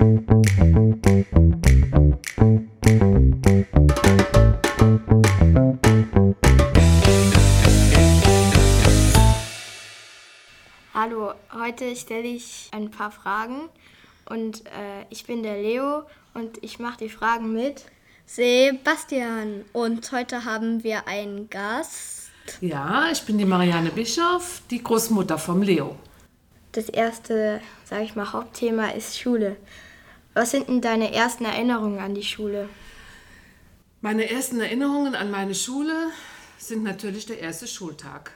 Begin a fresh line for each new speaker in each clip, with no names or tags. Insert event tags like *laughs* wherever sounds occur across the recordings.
Hallo, heute stelle ich ein paar Fragen und äh, ich bin der Leo und ich mache die Fragen mit.
Sebastian. Und heute haben wir einen Gast.
Ja, ich bin die Marianne Bischof, die Großmutter vom Leo.
Das erste, sage ich mal, Hauptthema ist Schule. Was sind denn deine ersten Erinnerungen an die Schule?
Meine ersten Erinnerungen an meine Schule sind natürlich der erste Schultag.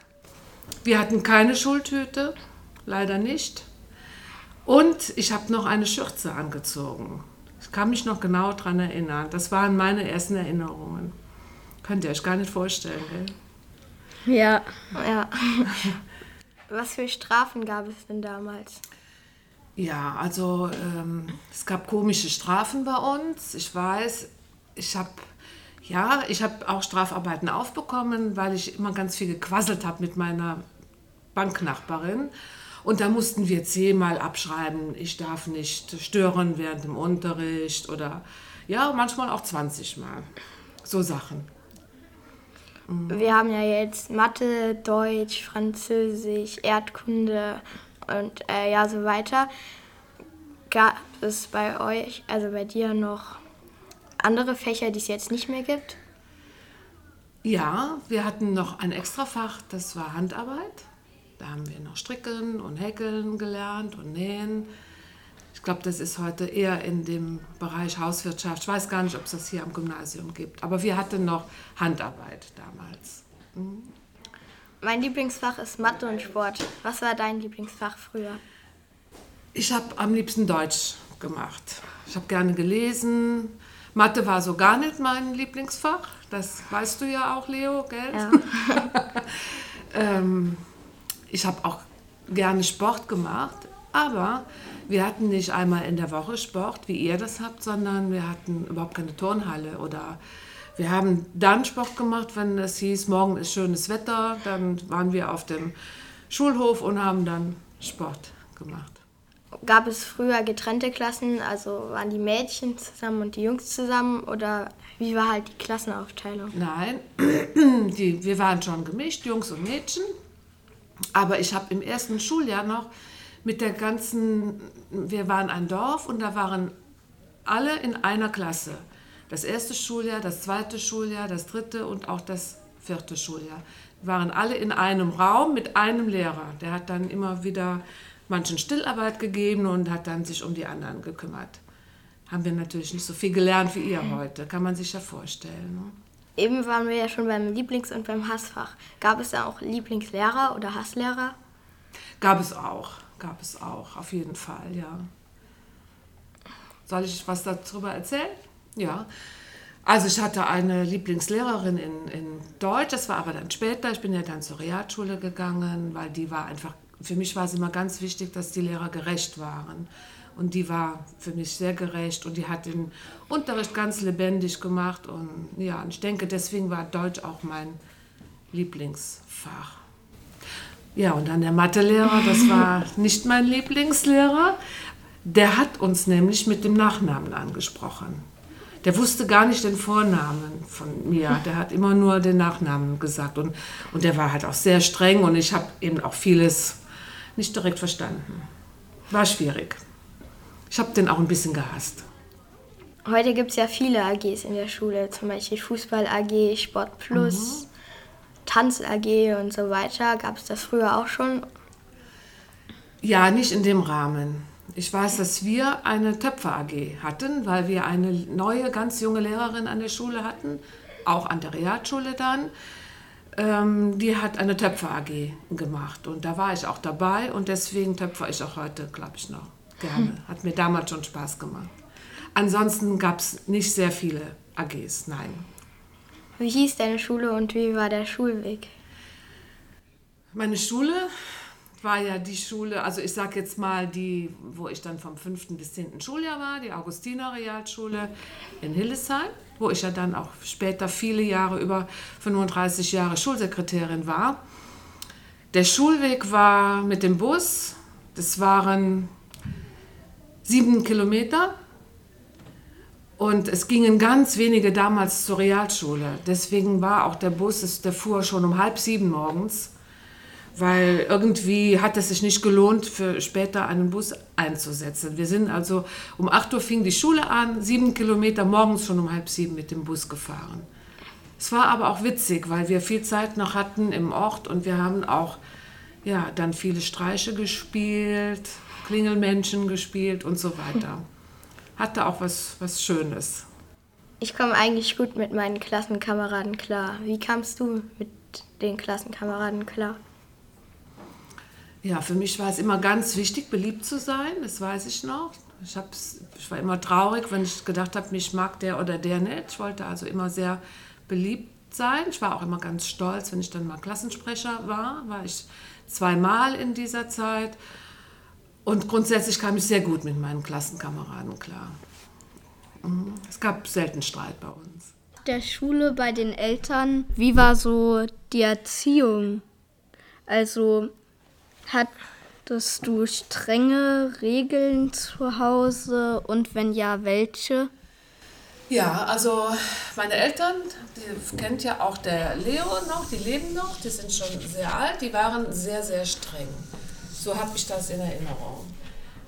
Wir hatten keine Schultüte, leider nicht. Und ich habe noch eine Schürze angezogen. Ich kann mich noch genau daran erinnern. Das waren meine ersten Erinnerungen. Könnt ihr euch gar nicht vorstellen, gell?
Ja. ja. *laughs* Was für Strafen gab es denn damals?
Ja, also ähm, es gab komische Strafen bei uns. Ich weiß, ich habe ja, ich habe auch Strafarbeiten aufbekommen, weil ich immer ganz viel gequasselt habe mit meiner Banknachbarin. Und da mussten wir zehnmal abschreiben, ich darf nicht stören während dem Unterricht oder ja, manchmal auch 20 Mal. So Sachen.
Mhm. Wir haben ja jetzt Mathe, Deutsch, Französisch, Erdkunde und äh, ja, so weiter. Gab es bei euch, also bei dir noch andere Fächer, die es jetzt nicht mehr gibt?
Ja, wir hatten noch ein Extrafach, das war Handarbeit. Da haben wir noch Stricken und Häkeln gelernt und Nähen. Ich glaube, das ist heute eher in dem Bereich Hauswirtschaft. Ich weiß gar nicht, ob es das hier am Gymnasium gibt. Aber wir hatten noch Handarbeit damals. Mhm.
Mein Lieblingsfach ist Mathe und Sport. Was war dein Lieblingsfach früher?
Ich habe am liebsten Deutsch gemacht. Ich habe gerne gelesen. Mathe war so gar nicht mein Lieblingsfach. Das weißt du ja auch, Leo, gell? Ja. *laughs* ähm, ich habe auch gerne Sport gemacht, aber wir hatten nicht einmal in der Woche Sport, wie ihr das habt, sondern wir hatten überhaupt keine Turnhalle oder wir haben dann Sport gemacht, wenn es hieß, morgen ist schönes Wetter, dann waren wir auf dem Schulhof und haben dann Sport gemacht.
Gab es früher getrennte Klassen, also waren die Mädchen zusammen und die Jungs zusammen oder wie war halt die Klassenaufteilung?
Nein, *clears throat* die, wir waren schon gemischt, Jungs und Mädchen. Aber ich habe im ersten Schuljahr noch mit der ganzen, wir waren ein Dorf und da waren alle in einer Klasse. Das erste Schuljahr, das zweite Schuljahr, das dritte und auch das vierte Schuljahr. Wir waren alle in einem Raum mit einem Lehrer. Der hat dann immer wieder manchen Stillarbeit gegeben und hat dann sich um die anderen gekümmert. Haben wir natürlich nicht so viel gelernt wie ihr heute, kann man sich ja vorstellen. Ne?
Eben waren wir ja schon beim Lieblings- und beim Hassfach. Gab es da auch Lieblingslehrer oder Hasslehrer?
Gab es auch, gab es auch, auf jeden Fall, ja. Soll ich was darüber erzählen? Ja. Also ich hatte eine Lieblingslehrerin in, in Deutsch, das war aber dann später. Ich bin ja dann zur Realschule gegangen, weil die war einfach, für mich war es immer ganz wichtig, dass die Lehrer gerecht waren. Und die war für mich sehr gerecht und die hat den Unterricht ganz lebendig gemacht. Und ja, und ich denke, deswegen war Deutsch auch mein Lieblingsfach. Ja, und dann der Mathelehrer, das war *laughs* nicht mein Lieblingslehrer. Der hat uns nämlich mit dem Nachnamen angesprochen. Der wusste gar nicht den Vornamen von mir. Der hat immer nur den Nachnamen gesagt. Und, und der war halt auch sehr streng und ich habe eben auch vieles nicht direkt verstanden. War schwierig. Ich habe den auch ein bisschen gehasst.
Heute gibt es ja viele AGs in der Schule, zum Beispiel Fußball AG, Sport Plus, mhm. Tanz AG und so weiter. Gab es das früher auch schon?
Ja, nicht in dem Rahmen. Ich weiß, dass wir eine Töpfer AG hatten, weil wir eine neue, ganz junge Lehrerin an der Schule hatten, auch an der Realschule dann. Ähm, die hat eine Töpfer AG gemacht und da war ich auch dabei und deswegen töpfer ich auch heute, glaube ich, noch gerne. Hat mir damals schon Spaß gemacht. Ansonsten gab es nicht sehr viele AGs, nein.
Wie hieß deine Schule und wie war der Schulweg?
Meine Schule war ja die Schule, also ich sage jetzt mal die, wo ich dann vom 5. bis 10. Schuljahr war, die Augustiner Realschule in Hildesheim, wo ich ja dann auch später viele Jahre, über 35 Jahre Schulsekretärin war. Der Schulweg war mit dem Bus, das waren sieben Kilometer. Und es gingen ganz wenige damals zur Realschule. Deswegen war auch der Bus, der fuhr schon um halb sieben morgens, weil irgendwie hat es sich nicht gelohnt, für später einen Bus einzusetzen. Wir sind also um 8 Uhr fing die Schule an, sieben Kilometer morgens schon um halb sieben mit dem Bus gefahren. Es war aber auch witzig, weil wir viel Zeit noch hatten im Ort und wir haben auch ja, dann viele Streiche gespielt, Klingelmenschen gespielt und so weiter. Hatte auch was, was Schönes.
Ich komme eigentlich gut mit meinen Klassenkameraden klar. Wie kamst du mit den Klassenkameraden klar?
Ja, für mich war es immer ganz wichtig, beliebt zu sein, das weiß ich noch. Ich, ich war immer traurig, wenn ich gedacht habe, mich mag der oder der nicht. Ich wollte also immer sehr beliebt sein. Ich war auch immer ganz stolz, wenn ich dann mal Klassensprecher war, war ich zweimal in dieser Zeit. Und grundsätzlich kam ich sehr gut mit meinen Klassenkameraden klar. Mhm. Es gab selten Streit bei uns.
Der Schule bei den Eltern, wie war so die Erziehung? Also hattest du strenge Regeln zu Hause und wenn ja, welche?
Ja, also meine Eltern, die kennt ja auch der Leo noch, die leben noch, die sind schon sehr alt, die waren sehr, sehr streng. So habe ich das in Erinnerung.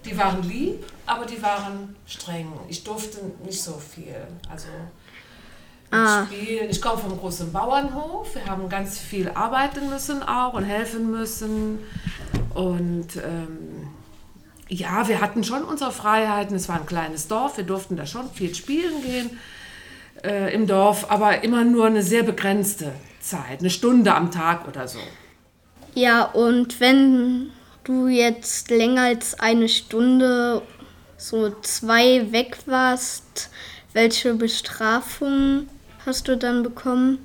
Die waren lieb, aber die waren streng. Ich durfte nicht so viel. Also ah. Spielen. Ich komme vom großen Bauernhof. Wir haben ganz viel arbeiten müssen auch und helfen müssen. Und ähm, ja, wir hatten schon unsere Freiheiten. Es war ein kleines Dorf, wir durften da schon viel spielen gehen äh, im Dorf, aber immer nur eine sehr begrenzte Zeit, eine Stunde am Tag oder so.
Ja, und wenn du jetzt länger als eine Stunde, so zwei weg warst, welche Bestrafung hast du dann bekommen?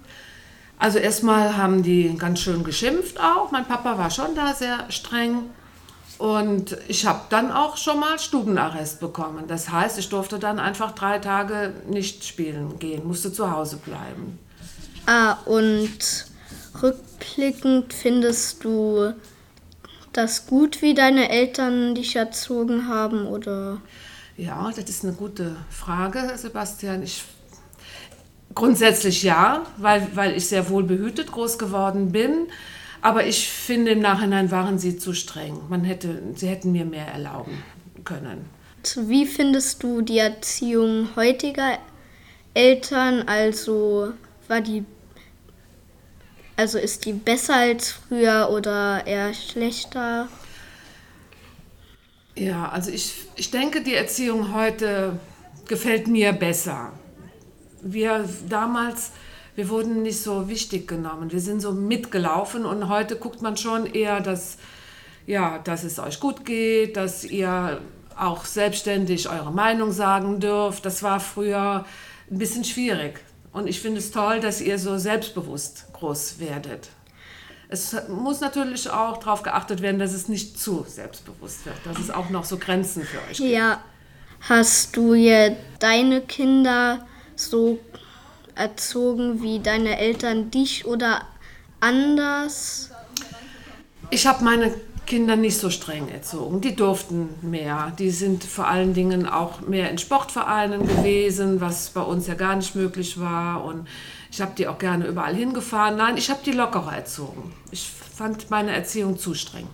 Also erstmal haben die ganz schön geschimpft auch. Mein Papa war schon da sehr streng. Und ich habe dann auch schon mal Stubenarrest bekommen. Das heißt, ich durfte dann einfach drei Tage nicht spielen gehen, musste zu Hause bleiben.
Ah, und rückblickend findest du das gut, wie deine Eltern dich erzogen haben, oder?
Ja, das ist eine gute Frage, Sebastian. Ich grundsätzlich ja, weil, weil ich sehr wohl behütet groß geworden bin. Aber ich finde, im Nachhinein waren sie zu streng. Man hätte, sie hätten mir mehr erlauben können.
Wie findest du die Erziehung heutiger Eltern? Also war die, also ist die besser als früher oder eher schlechter?
Ja, also ich, ich denke, die Erziehung heute gefällt mir besser. Wir damals wir wurden nicht so wichtig genommen. Wir sind so mitgelaufen und heute guckt man schon eher, dass, ja, dass es euch gut geht, dass ihr auch selbstständig eure Meinung sagen dürft. Das war früher ein bisschen schwierig. Und ich finde es toll, dass ihr so selbstbewusst groß werdet. Es muss natürlich auch darauf geachtet werden, dass es nicht zu selbstbewusst wird, dass es auch noch so Grenzen für euch gibt.
Ja. Hast du jetzt deine Kinder so erzogen wie deine Eltern dich oder anders?
Ich habe meine Kinder nicht so streng erzogen. Die durften mehr. Die sind vor allen Dingen auch mehr in Sportvereinen gewesen, was bei uns ja gar nicht möglich war. Und ich habe die auch gerne überall hingefahren. Nein, ich habe die lockerer erzogen. Ich fand meine Erziehung zu streng.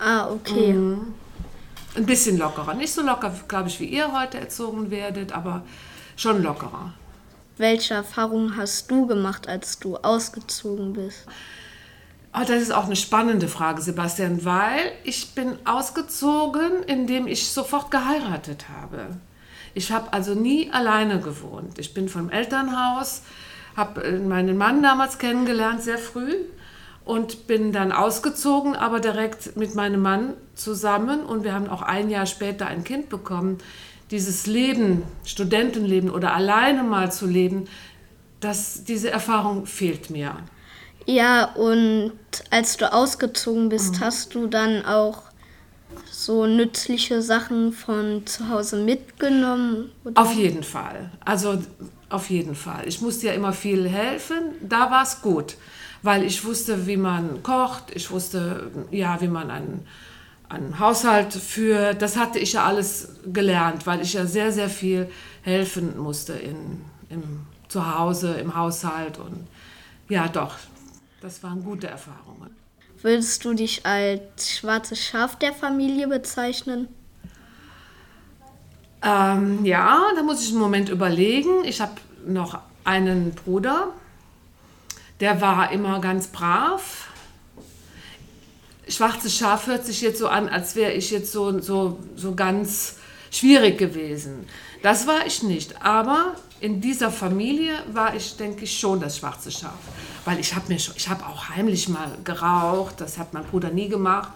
Ah, okay. Mhm.
Ein bisschen lockerer. Nicht so locker, glaube ich, wie ihr heute erzogen werdet, aber schon lockerer.
Welche Erfahrungen hast du gemacht, als du ausgezogen bist?
Oh, das ist auch eine spannende Frage, Sebastian, weil ich bin ausgezogen, indem ich sofort geheiratet habe. Ich habe also nie alleine gewohnt. Ich bin vom Elternhaus, habe äh, meinen Mann damals kennengelernt, sehr früh, und bin dann ausgezogen, aber direkt mit meinem Mann zusammen. Und wir haben auch ein Jahr später ein Kind bekommen dieses Leben, Studentenleben oder alleine mal zu leben, das, diese Erfahrung fehlt mir.
Ja, und als du ausgezogen bist, mhm. hast du dann auch so nützliche Sachen von zu Hause mitgenommen?
Oder? Auf jeden Fall. Also auf jeden Fall. Ich musste ja immer viel helfen. Da war es gut, weil ich wusste, wie man kocht. Ich wusste, ja, wie man ein einen Haushalt führt. Das hatte ich ja alles gelernt, weil ich ja sehr, sehr viel helfen musste in, im Zuhause, im Haushalt. Und ja, doch, das waren gute Erfahrungen.
Würdest du dich als schwarzes Schaf der Familie bezeichnen?
Ähm, ja, da muss ich einen Moment überlegen. Ich habe noch einen Bruder, der war immer ganz brav. Schwarzes Schaf hört sich jetzt so an, als wäre ich jetzt so, so, so ganz schwierig gewesen. Das war ich nicht. Aber in dieser Familie war ich, denke ich, schon das schwarze Schaf. Weil ich habe habe auch heimlich mal geraucht, das hat mein Bruder nie gemacht.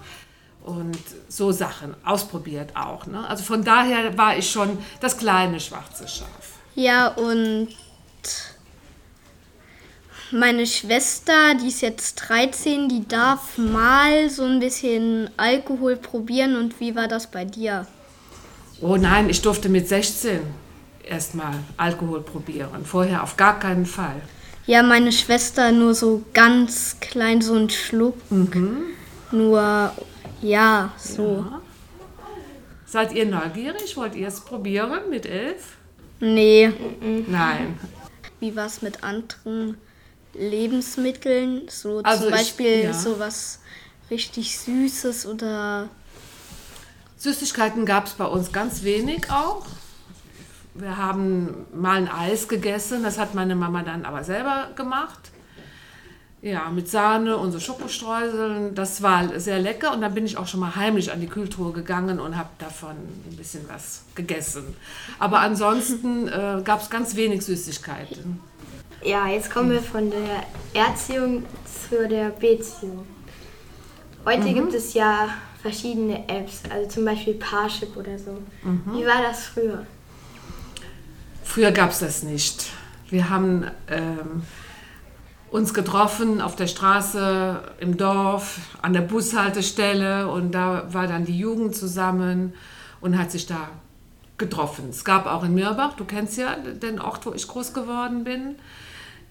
Und so Sachen ausprobiert auch. Ne? Also von daher war ich schon das kleine schwarze Schaf.
Ja, und meine Schwester, die ist jetzt 13, die darf mal so ein bisschen Alkohol probieren. Und wie war das bei dir?
Oh nein, ich durfte mit 16 erstmal Alkohol probieren. Vorher auf gar keinen Fall.
Ja, meine Schwester nur so ganz klein, so ein Schluck. Nur, ja, so.
Ja. Seid ihr neugierig? Wollt ihr es probieren mit elf?
Nee.
Nein.
Wie war es mit anderen Lebensmitteln? So
Also
zum
ich-
Beispiel
ja.
sowas richtig Süßes oder.
Süßigkeiten gab es bei uns ganz wenig auch. Wir haben mal ein Eis gegessen, das hat meine Mama dann aber selber gemacht. Ja, mit Sahne und so Schokostreuseln. Das war sehr lecker und dann bin ich auch schon mal heimlich an die Kühltruhe gegangen und habe davon ein bisschen was gegessen. Aber ansonsten äh, gab es ganz wenig Süßigkeiten.
Ja, jetzt kommen wir von der Erziehung zu der Beziehung. Heute gibt es ja verschiedene Apps, also zum Beispiel Parship oder so. Wie war das früher?
Früher gab es das nicht. Wir haben ähm, uns getroffen auf der Straße, im Dorf, an der Bushaltestelle und da war dann die Jugend zusammen und hat sich da getroffen. Es gab auch in Mirbach, du kennst ja den Ort, wo ich groß geworden bin.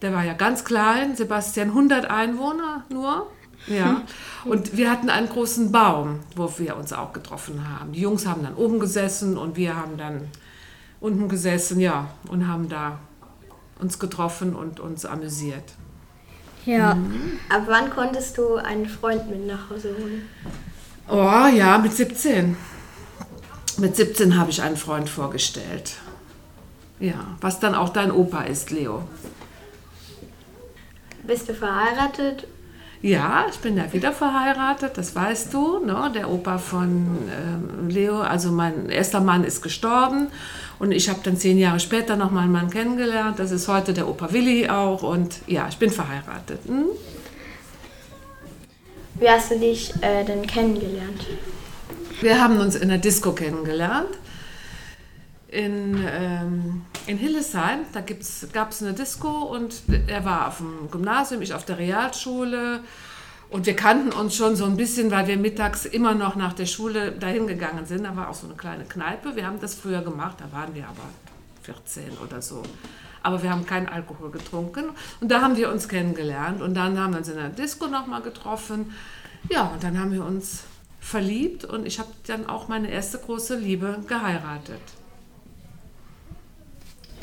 Der war ja ganz klein, Sebastian, 100 Einwohner nur. Ja, *laughs* und wir hatten einen großen Baum, wo wir uns auch getroffen haben. Die Jungs haben dann oben gesessen und wir haben dann unten gesessen, ja, und haben da uns getroffen und uns amüsiert.
Ja.
Ab wann konntest du einen Freund mit nach Hause holen?
Oh ja, mit 17. Mit 17 habe ich einen Freund vorgestellt. Ja, was dann auch dein Opa ist, Leo.
Bist du verheiratet?
Ja, ich bin ja wieder verheiratet, das weißt du. Ne? Der Opa von ähm, Leo, also mein erster Mann ist gestorben und ich habe dann zehn Jahre später noch mal einen Mann kennengelernt. Das ist heute der Opa Willi auch und ja, ich bin verheiratet. Hm?
Wie hast du dich äh, denn kennengelernt?
Wir haben uns in der Disco kennengelernt. In, ähm, in Hillesheim, da gab es eine Disco und er war auf dem Gymnasium, ich auf der Realschule. Und wir kannten uns schon so ein bisschen, weil wir mittags immer noch nach der Schule dahin gegangen sind. Da war auch so eine kleine Kneipe. Wir haben das früher gemacht, da waren wir aber 14 oder so. Aber wir haben keinen Alkohol getrunken. Und da haben wir uns kennengelernt. Und dann haben wir uns in der Disco nochmal getroffen. Ja, und dann haben wir uns verliebt. Und ich habe dann auch meine erste große Liebe geheiratet.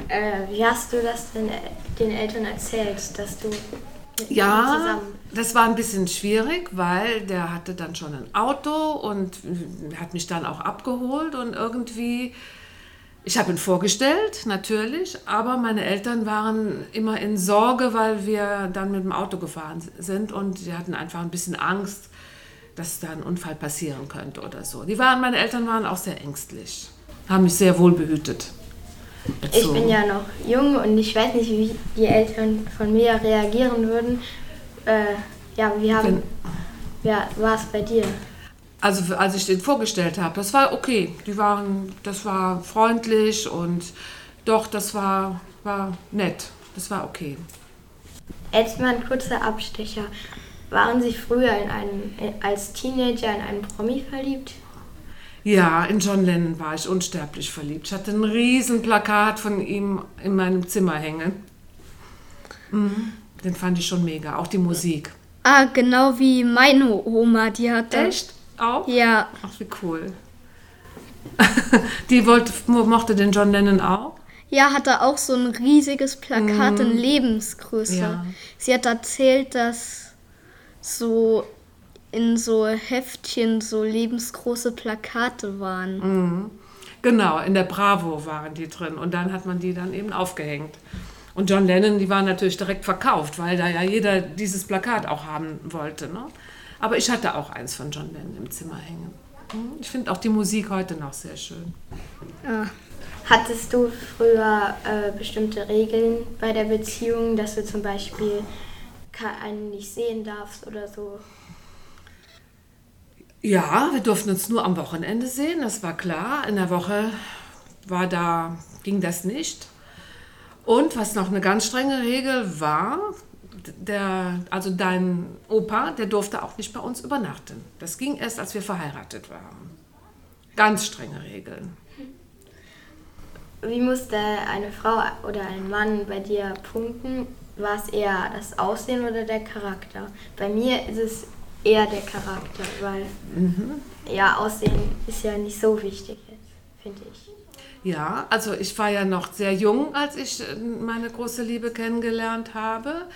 Äh, wie hast du das denn den Eltern erzählt, dass du mit
Ja, das war ein bisschen schwierig, weil der hatte dann schon ein Auto und hat mich dann auch abgeholt und irgendwie, ich habe ihn vorgestellt, natürlich, aber meine Eltern waren immer in Sorge, weil wir dann mit dem Auto gefahren sind und sie hatten einfach ein bisschen Angst, dass da ein Unfall passieren könnte oder so. Die waren, meine Eltern waren auch sehr ängstlich, haben mich sehr wohl behütet.
Ich bin ja noch jung und ich weiß nicht, wie die Eltern von mir reagieren würden. Äh, ja, wie haben... Ja, war es bei dir?
Also als ich den vorgestellt habe, das war okay. Die waren, das war freundlich und doch, das war, war nett. Das war okay.
Jetzt mal ein kurzer Abstecher. Waren Sie früher in einen, als Teenager in einen Promi verliebt?
Ja, in John Lennon war ich unsterblich verliebt. Ich hatte ein riesen Plakat von ihm in meinem Zimmer hängen. Mhm. Den fand ich schon mega, auch die Musik.
Ah, genau wie meine Oma, die hat da-
Echt? Auch?
Ja.
Ach, wie cool. *laughs* die wollte, mochte den John Lennon auch?
Ja, hatte auch so ein riesiges Plakat in Lebensgröße.
Ja.
Sie hat erzählt, dass so in so Heftchen so lebensgroße Plakate waren.
Genau, in der Bravo waren die drin und dann hat man die dann eben aufgehängt. Und John Lennon, die waren natürlich direkt verkauft, weil da ja jeder dieses Plakat auch haben wollte. Ne? Aber ich hatte auch eins von John Lennon im Zimmer hängen. Hm, Ich finde auch die Musik heute noch sehr schön.
Hattest du früher äh, bestimmte Regeln bei der Beziehung, dass du zum Beispiel einen nicht sehen darfst oder so?
Ja, wir durften uns nur am Wochenende sehen, das war klar. In der Woche war da, ging das nicht. Und was noch eine ganz strenge Regel war, der, also dein Opa, der durfte auch nicht bei uns übernachten. Das ging erst, als wir verheiratet waren. Ganz strenge Regeln.
Wie musste eine Frau oder ein Mann bei dir punkten? War es eher das Aussehen oder der Charakter? Bei mir ist es eher der Charakter, weil ja, Aussehen ist ja nicht so wichtig jetzt, finde ich.
Ja, also ich war ja noch sehr jung, als ich äh, meine große Liebe kennengelernt habe.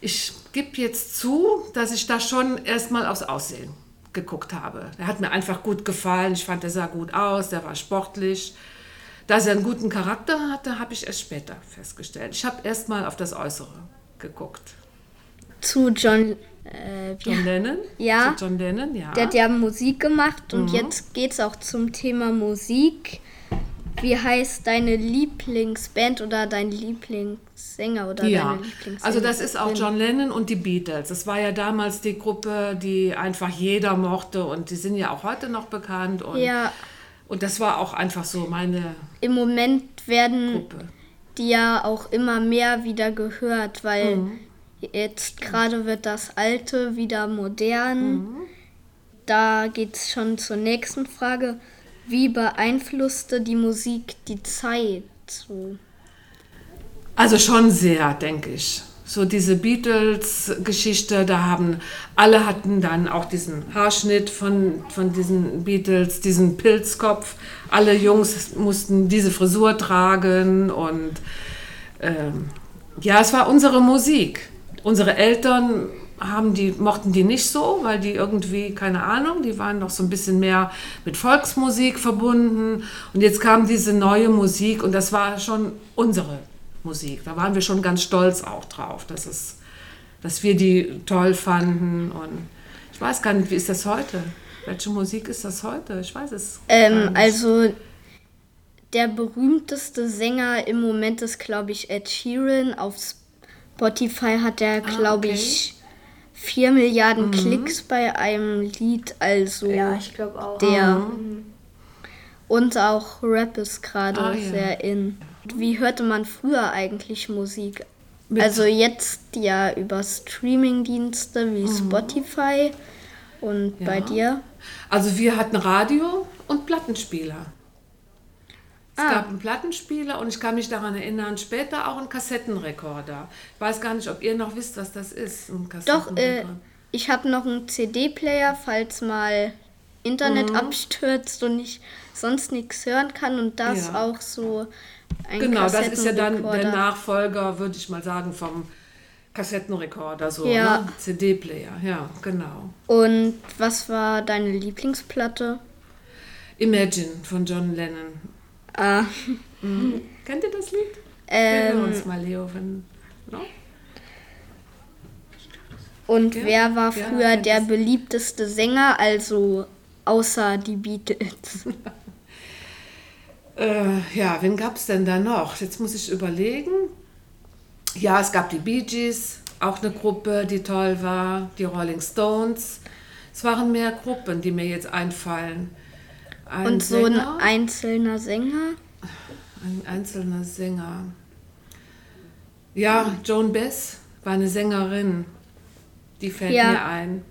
Ich gebe jetzt zu, dass ich da schon erstmal aufs Aussehen geguckt habe. Er hat mir einfach gut gefallen. Ich fand, er sah gut aus, der war sportlich. Dass er einen guten Charakter hatte, habe ich erst später festgestellt. Ich habe erstmal auf das Äußere geguckt.
Zu John. Äh,
John Lennon?
Ja.
Zu John Lennon, ja.
Der hat ja Musik gemacht und
Mhm.
jetzt geht es auch zum Thema Musik. Wie heißt deine Lieblingsband oder dein Lieblingssänger oder
Ja,
deine Lieblingssängerin?
also das ist auch John Lennon und die Beatles. Das war ja damals die Gruppe, die einfach jeder mochte und die sind ja auch heute noch bekannt. Und,
Ja,
und das war auch einfach so meine
im Moment werden
Gruppe.
die ja auch immer mehr wieder gehört, weil
Mhm.
Jetzt gerade wird das Alte wieder modern.
Mhm.
Da geht es schon zur nächsten Frage. Wie beeinflusste die Musik die Zeit? So.
Also schon sehr, denke ich. So diese Beatles-Geschichte, da haben alle hatten dann auch diesen Haarschnitt von, von diesen Beatles, diesen Pilzkopf. Alle Jungs mussten diese Frisur tragen und ähm, ja, es war unsere Musik. Unsere Eltern haben die, mochten die nicht so, weil die irgendwie, keine Ahnung, die waren noch so ein bisschen mehr mit Volksmusik verbunden. Und jetzt kam diese neue Musik und das war schon unsere Musik. Da waren wir schon ganz stolz auch drauf, dass, es, dass wir die toll fanden. Und ich weiß gar nicht, wie ist das heute? Welche Musik ist das heute? Ich weiß es. gar
Ähm,
nicht.
also der berühmteste Sänger im Moment ist, glaube ich, Ed Sheeran. Auf Spotify hat er, glaube
okay.
ich, 4 Milliarden Klicks bei einem Lied. Also
Ja, ich glaube auch.
der. Und auch Rap ist gerade
Ah, ja.
sehr in. Wie hörte man früher eigentlich Musik?
Mit-
also jetzt ja über Streamingdienste wie Spotify. Und bei
Ja.
dir?
Also wir hatten Radio und Plattenspieler. Es
Ah.
gab einen Plattenspieler und ich kann mich daran erinnern, später auch einen Kassettenrekorder. Ich weiß gar nicht, ob ihr noch wisst, was das ist.
Doch, äh, ich habe noch einen CD-Player, falls mal Internet
Mhm.
abstürzt und ich sonst nichts hören kann und das
Ja.
auch so ein
Genau, das ist ja dann der. Nachfolger, würde ich mal sagen, vom Kassettenrekorder, so
Ja.
ne? CD-Player. Ja, genau.
Und was war deine Lieblingsplatte?
Imagine von John Lennon.
Ah,
Kennt ihr das Lied?
Ähm,
uns mal, Leo, wenn. No?
und
Ja,
wer war
ja,
früher
kennt
der beliebteste Sänger, also außer die Beatles? *laughs*
Äh, ja, wen gab es denn da noch? Jetzt muss ich überlegen. Ja, es gab die Bee Gees, auch eine Gruppe, die toll war, die Rolling Stones. Es waren mehr Gruppen, die mir jetzt einfallen. Ein
und so ein
Sänger,
einzelner Sänger?
ein einzelner Sänger. Ja, Joan Bess war eine Sängerin. Die fällt
Ja.
mir ein.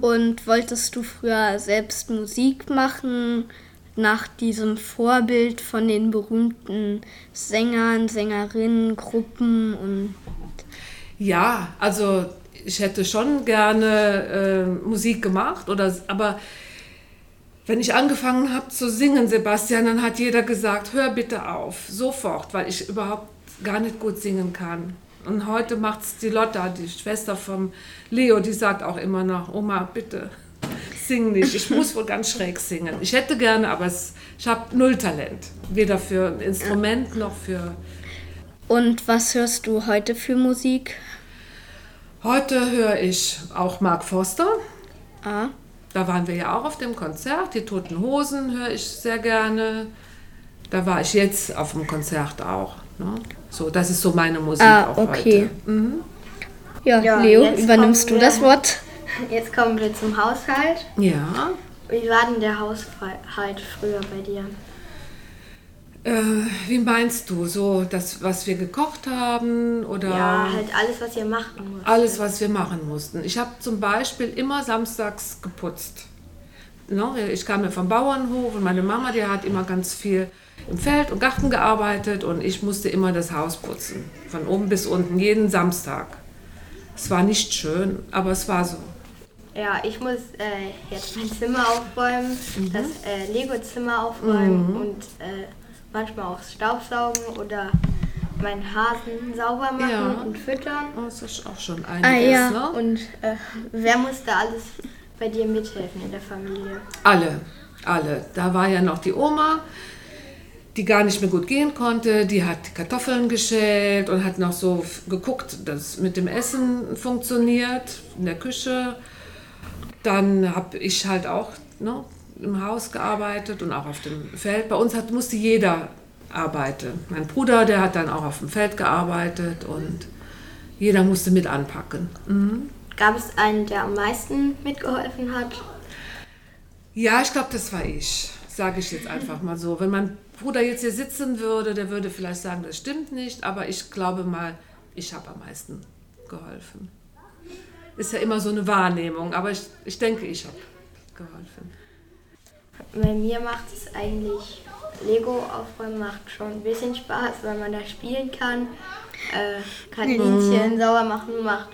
Und wolltest du früher selbst Musik machen, nach diesem Vorbild von den berühmten Sängern, Sängerinnen, Gruppen und
Ja, also ich hätte schon gerne äh, Musik gemacht, oder, aber wenn ich angefangen habe zu singen, Sebastian, dann hat jeder gesagt, hör bitte auf, sofort, weil ich überhaupt gar nicht gut singen kann. Und heute macht es die Lotta, die Schwester vom Leo, die sagt auch immer noch, Oma, bitte sing nicht. Ich muss wohl ganz schräg singen. Ich hätte gerne, aber es, ich habe null Talent. Weder für ein Instrument noch für...
Und was hörst du heute für Musik?
Heute höre ich auch Mark Forster.
Ah.
Da waren wir ja auch auf dem Konzert. Die Toten Hosen höre ich sehr gerne. Da war ich jetzt auf dem Konzert auch. Ne? So, das ist so meine Musik
Ah,
auch
okay.
heute. Mhm.
Ja,
Ja,
Leo, übernimmst du
wir-
das Wort?
Jetzt kommen wir zum Haushalt.
Ja.
Wie war denn der Haushalt früher bei dir?
Äh, wie meinst du? So das, was wir gekocht haben oder
Ja, halt alles, was ihr machen musst.
alles, was wir machen mussten? Ich habe zum Beispiel immer samstags geputzt. No, ich kam ja vom Bauernhof und meine Mama, die hat immer ganz viel im Feld und Garten gearbeitet und ich musste immer das Haus putzen. Von oben bis unten, jeden Samstag. Es war nicht schön, aber es war so.
Ja, ich muss äh, jetzt mein Zimmer aufräumen, das äh, Lego-Zimmer aufräumen und äh, manchmal auch Staubsaugen oder meinen Hasen sauber machen
Ja.
und füttern.
Oh, das ist auch schon
Ah,
einiges,
ja.
ne?
Und äh, wer muss da alles bei dir mithelfen in der Familie?
Alle, alle. Da war ja noch die Oma, die gar nicht mehr gut gehen konnte. Die hat Kartoffeln geschält und hat noch so geguckt, dass es mit dem Essen funktioniert in der Küche. Dann habe ich halt auch ne, im Haus gearbeitet und auch auf dem Feld. Bei uns hat, musste jeder arbeiten. Mein Bruder, der hat dann auch auf dem Feld gearbeitet und jeder musste mit anpacken.
Gab es einen, der am meisten mitgeholfen hat?
Ja, ich glaube, das war ich, sage ich jetzt einfach mal so. Wenn mein Bruder jetzt hier sitzen würde, der würde vielleicht sagen, das stimmt nicht, aber ich glaube mal, ich habe am meisten geholfen. Ist ja immer so eine Wahrnehmung, aber ich, ich denke, ich habe geholfen.
Bei mir macht es eigentlich, Lego aufräumen macht schon ein bisschen Spaß, weil man da spielen kann. Äh, Kaninchen sauber machen macht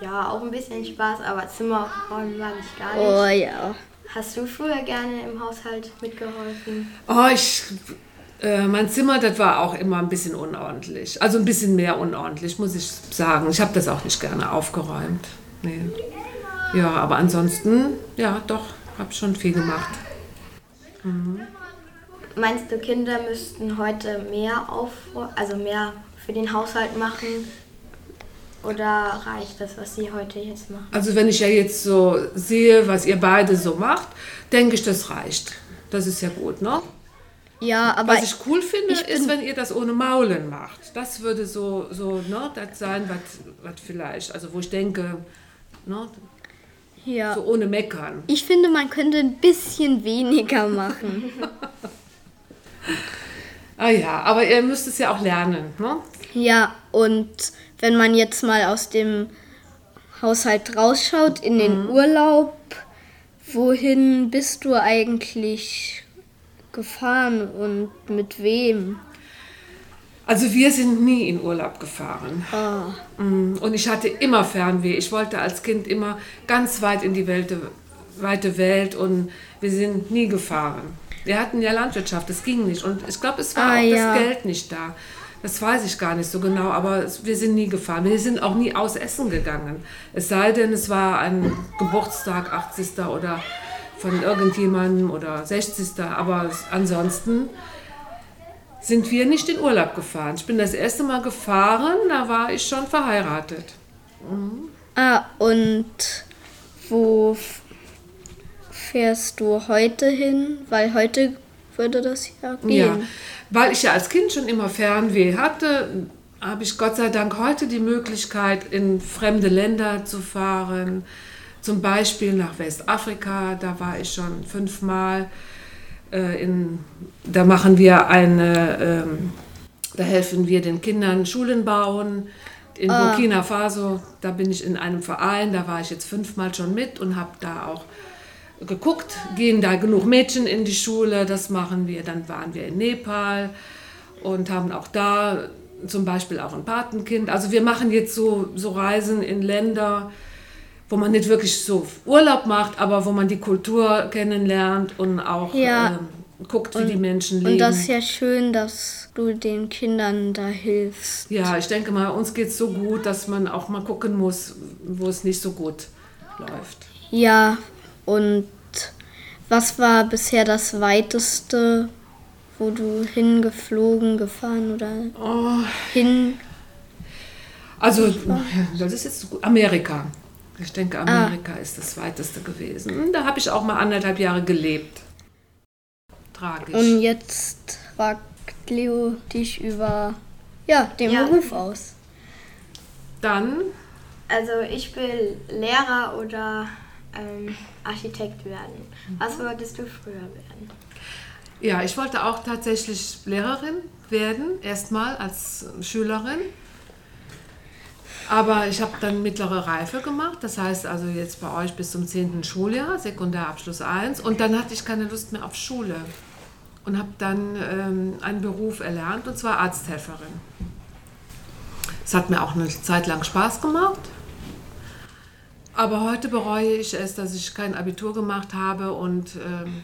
ja auch ein bisschen Spaß, aber Zimmer aufräumen mag ich gar nicht.
Oh ja.
Hast du früher gerne im Haushalt mitgeholfen?
Oh, ich, äh, mein Zimmer, das war auch immer ein bisschen unordentlich. Also ein bisschen mehr unordentlich, muss ich sagen. Ich habe das auch nicht gerne aufgeräumt. Nee. Ja, aber ansonsten, ja, doch, habe schon viel gemacht.
Meinst du, Kinder müssten heute mehr auf, also mehr für den Haushalt machen? Oder reicht das, was sie heute jetzt machen?
Also wenn ich ja jetzt so sehe, was ihr beide so macht, denke ich, das reicht. Das ist ja gut, ne?
Ja, aber
Was ich cool finde,
ich
ist, wenn ihr das ohne Maulen macht. Das würde so, so ne, das sein, was was vielleicht, also wo ich denke, ne,
ja.
so ohne Meckern.
Ich finde, man könnte ein bisschen weniger machen.
Ah ja, aber ihr müsst es ja auch lernen, ne?
ja, und wenn man jetzt mal aus dem Haushalt rausschaut in den Urlaub, wohin bist du eigentlich gefahren und mit wem?
Also wir sind nie in Urlaub gefahren.
Ah.
Mm, Und ich hatte immer Fernweh. Ich wollte als Kind immer ganz weit in die Welt, weite Welt und wir sind nie gefahren. Wir hatten ja Landwirtschaft, das ging nicht. Und ich glaube, es war
Ah,
auch
ja.
das Geld nicht da. Das weiß ich gar nicht so genau, aber wir sind nie gefahren. Wir sind auch nie aus Essen gegangen. Es sei denn, es war ein Geburtstag, 80. oder von irgendjemandem oder 60. Aber ansonsten sind wir nicht in Urlaub gefahren. Ich bin das erste Mal gefahren, da war ich schon verheiratet.
Ah, und wo fährst du heute hin? Weil heute würde das ja gehen.
Ja, weil ich ja als Kind schon immer Fernweh hatte, habe ich Gott sei Dank heute die Möglichkeit, in fremde Länder zu fahren. Zum Beispiel nach Westafrika, da war ich schon fünfmal. Äh, in, da machen wir eine, ähm, da helfen wir den Kindern Schulen bauen. In Burkina Faso, da bin ich in einem Verein, da war ich jetzt fünfmal schon mit und habe da auch geguckt, gehen da genug Mädchen in die Schule, das machen wir. Dann waren wir in Nepal und haben auch da zum Beispiel auch ein Patenkind. Also wir machen jetzt so, so Reisen in Länder, wo man nicht wirklich so Urlaub macht, aber wo man die Kultur kennenlernt und auch
Ja.
ähm, guckt, wie die Menschen leben.
Und das ist ja schön, dass du den Kindern da hilfst.
Ja, ich denke mal, uns geht es so gut, dass man auch mal gucken muss, wo es nicht so gut läuft.
Ja, und was war bisher das weiteste, wo du hingeflogen, gefahren oder
Oh,
hin?
also, das ist jetzt. Amerika. Ich denke, Amerika ist das weiteste gewesen. Da habe ich auch mal anderthalb Jahre gelebt. Tragisch.
Und jetzt fragt Leo dich über ja, den
Ja.
Beruf aus.
Dann,
Also ich will Lehrer oder ähm, Architekt werden. Was wolltest du früher werden?
ja, ich wollte auch tatsächlich Lehrerin werden, erstmal als Schülerin. Aber ich habe dann mittlere Reife gemacht, das heißt also jetzt bei euch bis zum 10. Schuljahr, Sekundärabschluss 1. Und dann hatte ich keine Lust mehr auf Schule und habe dann ähm, einen Beruf erlernt, und zwar Arzthelferin. Es hat mir auch eine Zeit lang Spaß gemacht. Aber heute bereue ich es, dass ich kein Abitur gemacht habe und ähm,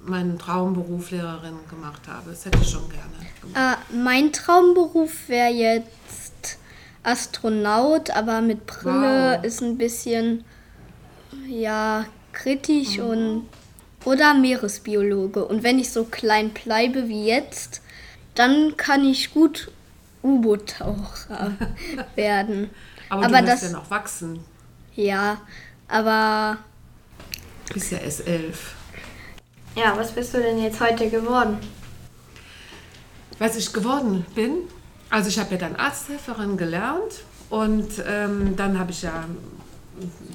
meinen Traumberuf Lehrerin gemacht habe. Das hätte ich schon gerne.
Äh, mein Traumberuf wäre jetzt Astronaut, aber mit Brille
Wow.
ist ein bisschen ja kritisch und oder Meeresbiologe. Und wenn ich so klein bleibe wie jetzt, dann kann ich gut U-Boot-Taucher *laughs* werden.
Aber,
aber
du
das-
ja noch wachsen.
Ja, aber
Du bist ja S11.
Ja, was bist du denn jetzt heute geworden?
Was ich geworden bin, also ich habe ja dann Arzthelferin gelernt und ähm, dann habe ich ja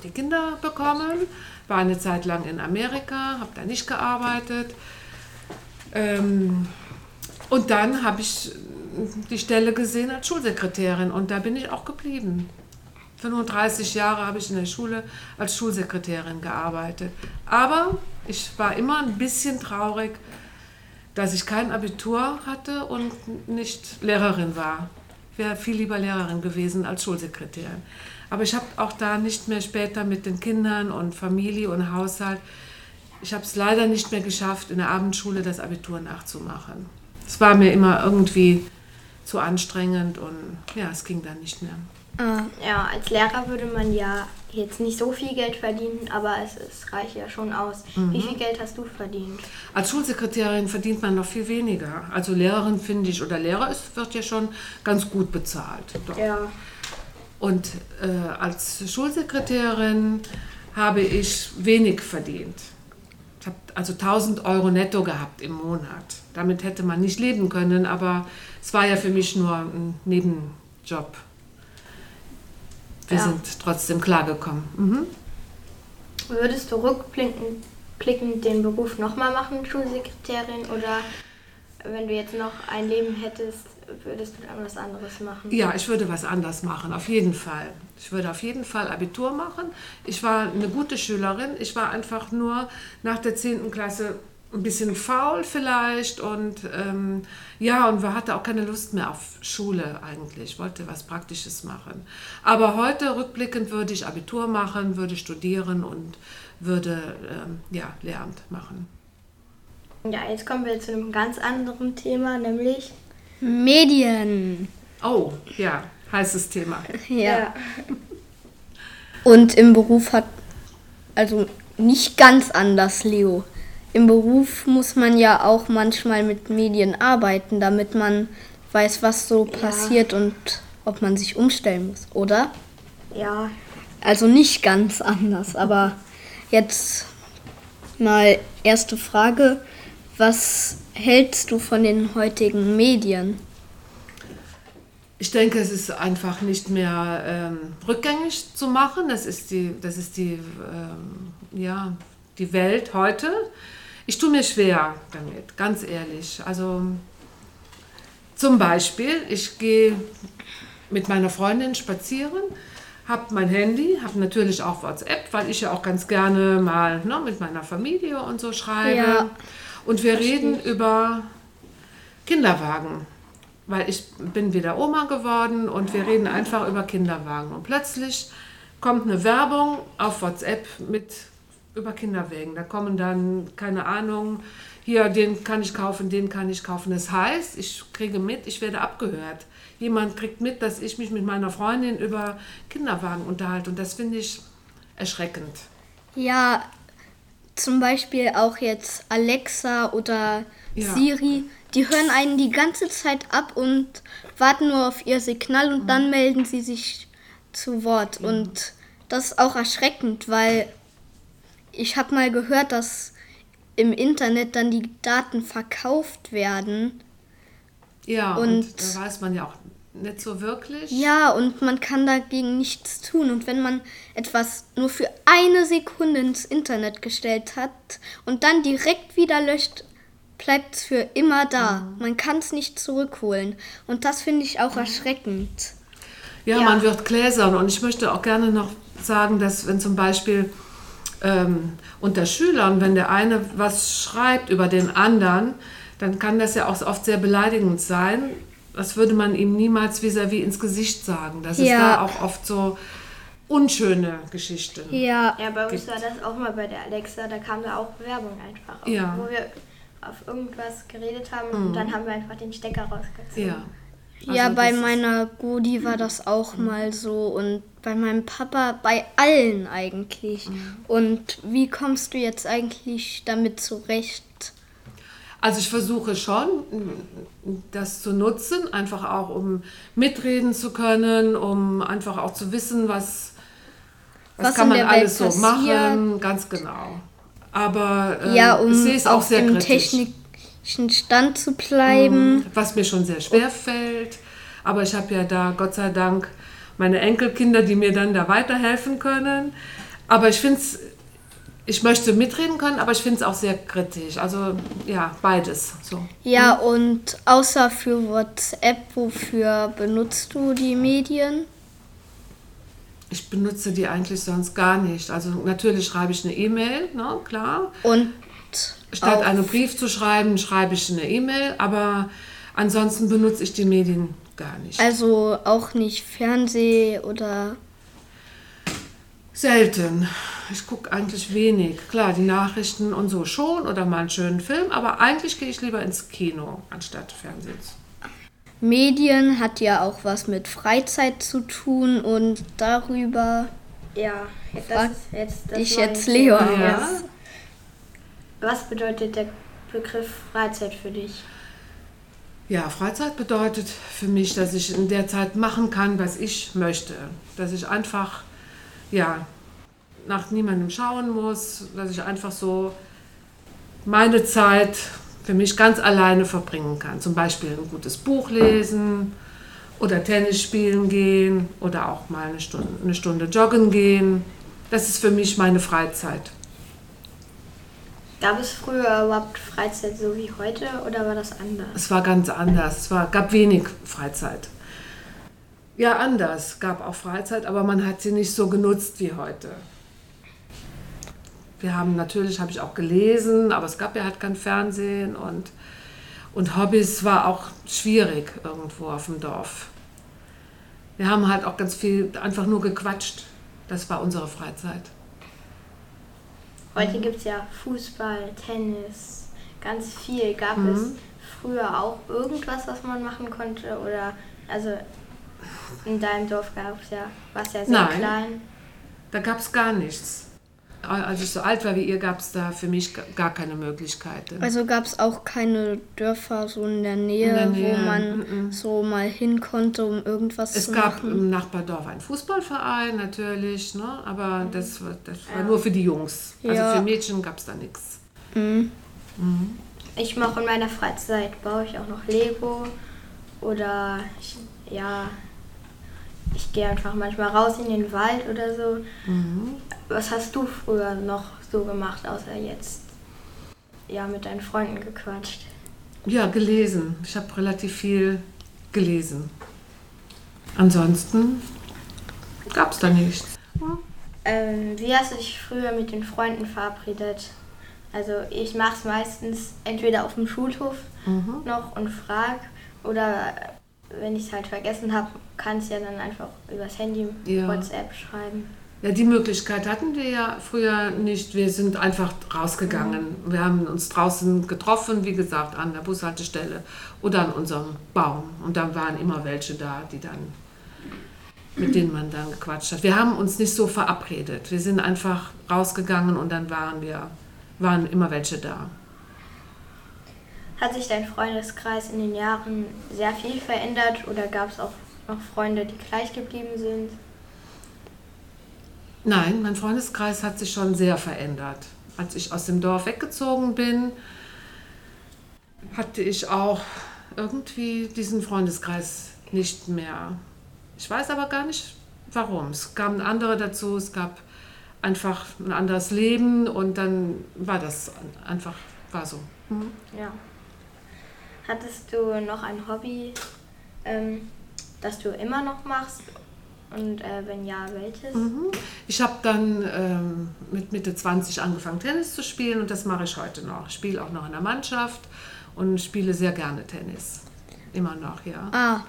die Kinder bekommen, war eine Zeit lang in Amerika, habe da nicht gearbeitet. Ähm, und dann habe ich die Stelle gesehen als Schulsekretärin und da bin ich auch geblieben. 35 Jahre habe ich in der Schule als Schulsekretärin gearbeitet. Aber ich war immer ein bisschen traurig, dass ich kein Abitur hatte und nicht Lehrerin war. Ich wäre viel lieber Lehrerin gewesen als Schulsekretärin. Aber ich habe auch da nicht mehr später mit den Kindern und Familie und Haushalt, ich habe es leider nicht mehr geschafft, in der Abendschule das Abitur nachzumachen. Es war mir immer irgendwie zu anstrengend und ja, es ging dann nicht mehr.
Äh,
Ja, als Lehrer würde man ja jetzt nicht so viel Geld verdienen, aber es, es reicht ja schon aus. Wie viel Geld hast du verdient?
Als Schulsekretärin verdient man noch viel weniger. Also Lehrerin finde ich, oder Lehrer ist, wird ja schon ganz gut bezahlt. Doch.
Ja.
Und äh, als Schulsekretärin habe ich wenig verdient. Ich habe also 1000 Euro netto gehabt im Monat. Damit hätte man nicht leben können, aber es war ja für mich nur ein Nebenjob. Wir
Ja.
sind trotzdem klargekommen. Mhm.
Würdest du rückblickend blickend den Beruf nochmal machen, Schulsekretärin? Oder wenn du jetzt noch ein Leben hättest, würdest du dann was anderes machen?
Ja, ich würde was anders machen, auf jeden Fall. Ich würde auf jeden Fall Abitur machen. Ich war eine gute Schülerin. Ich war einfach nur nach der 10. Klasse ein bisschen faul vielleicht und ähm, ja, und wir hatte auch keine Lust mehr auf Schule eigentlich. Ich wollte was Praktisches machen. Aber heute rückblickend würde ich Abitur machen, würde studieren und würde ähm, ja, Lehramt machen.
Ja, jetzt kommen wir zu einem ganz anderen Thema, nämlich
Medien.
Oh, ja, heißes Thema.
Ja. Und im Beruf hat, also nicht ganz anders, Leo. Im Beruf muss man ja auch manchmal mit Medien arbeiten, damit man weiß, was so passiert und ob man sich umstellen muss, oder?
ja,
Also nicht ganz anders, aber jetzt mal erste Frage. Was hältst du von den heutigen Medien?
Ich denke, es ist einfach nicht mehr ähm, rückgängig zu machen. Das ist die, das ist die, ähm, ja, die Welt heute. Ich tue mir schwer damit, ganz ehrlich. Also zum Beispiel, ich gehe mit meiner Freundin spazieren, habe mein Handy, habe natürlich auch WhatsApp, weil ich ja auch ganz gerne mal ne, mit meiner Familie und so schreibe.
Ja,
und wir reden über Kinderwagen, weil ich bin wieder Oma geworden und wir reden einfach über Kinderwagen. Und plötzlich kommt eine Werbung auf WhatsApp mit über Kinderwägen. Da kommen dann, keine Ahnung, hier, den kann ich kaufen, den kann ich kaufen. Das heißt, ich kriege mit, ich werde abgehört. Jemand kriegt mit, dass ich mich mit meiner Freundin über Kinderwagen unterhalte. Und das finde ich erschreckend.
Ja, zum Beispiel auch jetzt Alexa oder ja. Siri, die hören einen die ganze Zeit ab und warten nur auf ihr Signal und mhm. dann melden sie sich zu Wort. Mhm. Und das ist auch erschreckend, weil ich habe mal gehört, dass im Internet dann die Daten verkauft werden.
Ja, und, und da weiß man ja auch nicht so wirklich.
Ja, und man kann dagegen nichts tun. Und wenn man etwas nur für eine Sekunde ins Internet gestellt hat und dann direkt wieder löscht, bleibt es für immer da. Mhm. Man kann es nicht zurückholen. Und das finde ich auch mhm. erschreckend.
Ja, ja, man wird gläsern. Und ich möchte auch gerne noch sagen, dass wenn zum Beispiel ähm, unter Schülern, wenn der eine was schreibt über den anderen, dann kann das ja auch oft sehr beleidigend sein. Das würde man ihm niemals vis-à-vis -vis ins Gesicht sagen. Das ja. ist da auch oft so unschöne Geschichten.
Ja. Ja, bei uns gibt. war das auch mal bei der Alexa, da kam da auch Werbung einfach. Ja. Wo wir auf irgendwas geredet haben mhm. und dann haben wir einfach den Stecker rausgezogen.
Ja. Also ja, bei meiner Gudi war das auch mhm. mal so und bei meinem Papa, bei allen eigentlich. Mhm. Und wie kommst du jetzt eigentlich damit zurecht?
Also ich versuche schon, das zu nutzen, einfach auch um mitreden zu können, um einfach auch zu wissen, was, was, was kann man alles so machen, ganz genau. Aber äh,
ja, um ich sehe es auch sehr kritisch. technischen Stand zu bleiben. Mhm.
Was mir schon sehr schwer fällt. Aber ich habe ja da Gott sei Dank meine Enkelkinder, die mir dann da weiterhelfen können. Aber ich finde es, ich möchte mitreden können, aber ich finde es auch sehr kritisch. Also ja, beides. So.
Ja, mhm. und außer für WhatsApp, wofür benutzt du die Medien?
Ich benutze die eigentlich sonst gar nicht. Also natürlich schreibe ich eine E-Mail, ne, klar.
Und
statt einen Brief zu schreiben, schreibe ich eine E-Mail, aber ansonsten benutze ich die Medien gar nicht.
Also auch nicht Fernseh oder.
Selten. Ich gucke eigentlich wenig. Klar, die Nachrichten und so schon oder mal einen schönen Film, aber eigentlich gehe ich lieber ins Kino anstatt Fernsehen.
Medien hat ja auch was mit Freizeit zu tun und darüber.
Ja, das ist jetzt das
ich jetzt Leon.
Ja. Was bedeutet der Begriff Freizeit für dich?
Ja, Freizeit bedeutet für mich, dass ich in der Zeit machen kann, was ich möchte. Dass ich einfach, ja, nach niemandem schauen muss, dass ich einfach so meine Zeit für mich ganz alleine verbringen kann. Zum Beispiel ein gutes Buch lesen oder Tennis spielen gehen oder auch mal eine Stunde, eine Stunde joggen gehen. Das ist für mich meine Freizeit.
Gab es früher überhaupt Freizeit so wie heute oder war das anders?
Es war ganz anders. Es war, gab wenig Freizeit. Ja, anders. Gab auch Freizeit, aber man hat sie nicht so genutzt wie heute. Wir haben natürlich, habe ich auch gelesen, aber es gab ja halt kein Fernsehen und, und Hobbys war auch schwierig irgendwo auf dem Dorf. Wir haben halt auch ganz viel einfach nur gequatscht. Das war unsere Freizeit.
Heute gibt es ja Fußball, Tennis, ganz viel. Gab mhm. es früher auch irgendwas, was man machen konnte? Oder also in deinem Dorf gab es ja, war es ja sehr Nein, klein.
Da gab es gar nichts. Als ich so alt war wie ihr, gab es da für mich gar keine Möglichkeiten.
Also gab es auch keine Dörfer so in der Nähe, in der Nähe wo man mm -mm. so mal hin konnte, um irgendwas
es zu machen? Es gab im Nachbardorf einen Fußballverein natürlich, ne? aber das, war, das war nur für die Jungs. Also ja. für Mädchen gab es da nichts. Mhm.
Mhm. Ich mache in meiner Freizeit, baue ich auch noch Lego oder ich, ja, ich gehe einfach manchmal raus in den Wald oder so. Mhm. Was hast du früher noch so gemacht, außer jetzt ja mit deinen Freunden gequatscht?
Ja, gelesen. Ich habe relativ viel gelesen. Ansonsten gab es da nichts.
Ähm, wie hast du dich früher mit den Freunden verabredet? Also ich mache es meistens entweder auf dem Schulhof mhm. noch und frage oder wenn ich es halt vergessen habe, kann es ja dann einfach übers Handy ja. WhatsApp schreiben.
Ja, die Möglichkeit hatten wir ja früher nicht. Wir sind einfach rausgegangen. Wir haben uns draußen getroffen, wie gesagt, an der Bushaltestelle oder an unserem Baum. Und dann waren immer welche da, die dann, mit denen man dann gequatscht hat. Wir haben uns nicht so verabredet. Wir sind einfach rausgegangen und dann waren wir, waren immer welche da.
Hat sich dein Freundeskreis in den Jahren sehr viel verändert oder gab es auch noch Freunde, die gleich geblieben sind?
Nein, mein Freundeskreis hat sich schon sehr verändert. Als ich aus dem Dorf weggezogen bin, hatte ich auch irgendwie diesen Freundeskreis nicht mehr. Ich weiß aber gar nicht warum. Es kamen andere dazu, es gab einfach ein anderes Leben und dann war das einfach, war so. Mhm.
Ja. Hattest du noch ein Hobby, ähm, das du immer noch machst und äh, wenn ja, welches?
Mhm. Ich habe dann ähm, mit Mitte 20 angefangen, Tennis zu spielen und das mache ich heute noch. Ich spiele auch noch in der Mannschaft und spiele sehr gerne Tennis. Immer noch, ja.
Ah,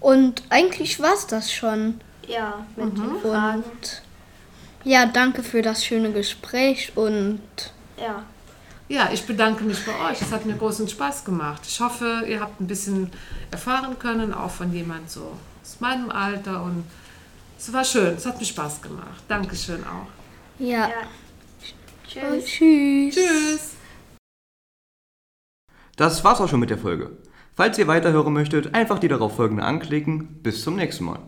und eigentlich war es das schon.
Ja, mit mhm. den Fragen.
Und ja, danke für das schöne Gespräch und
ja.
Ja, ich bedanke mich bei euch. Es hat mir großen Spaß gemacht. Ich hoffe, ihr habt ein bisschen erfahren können, auch von jemand so aus meinem Alter und es war schön, es hat mir Spaß gemacht. Dankeschön auch.
Ja. ja.
Tschüss.
tschüss.
Tschüss.
Das war's auch schon mit der Folge. Falls ihr weiterhören möchtet, einfach die darauf folgende anklicken. Bis zum nächsten Mal.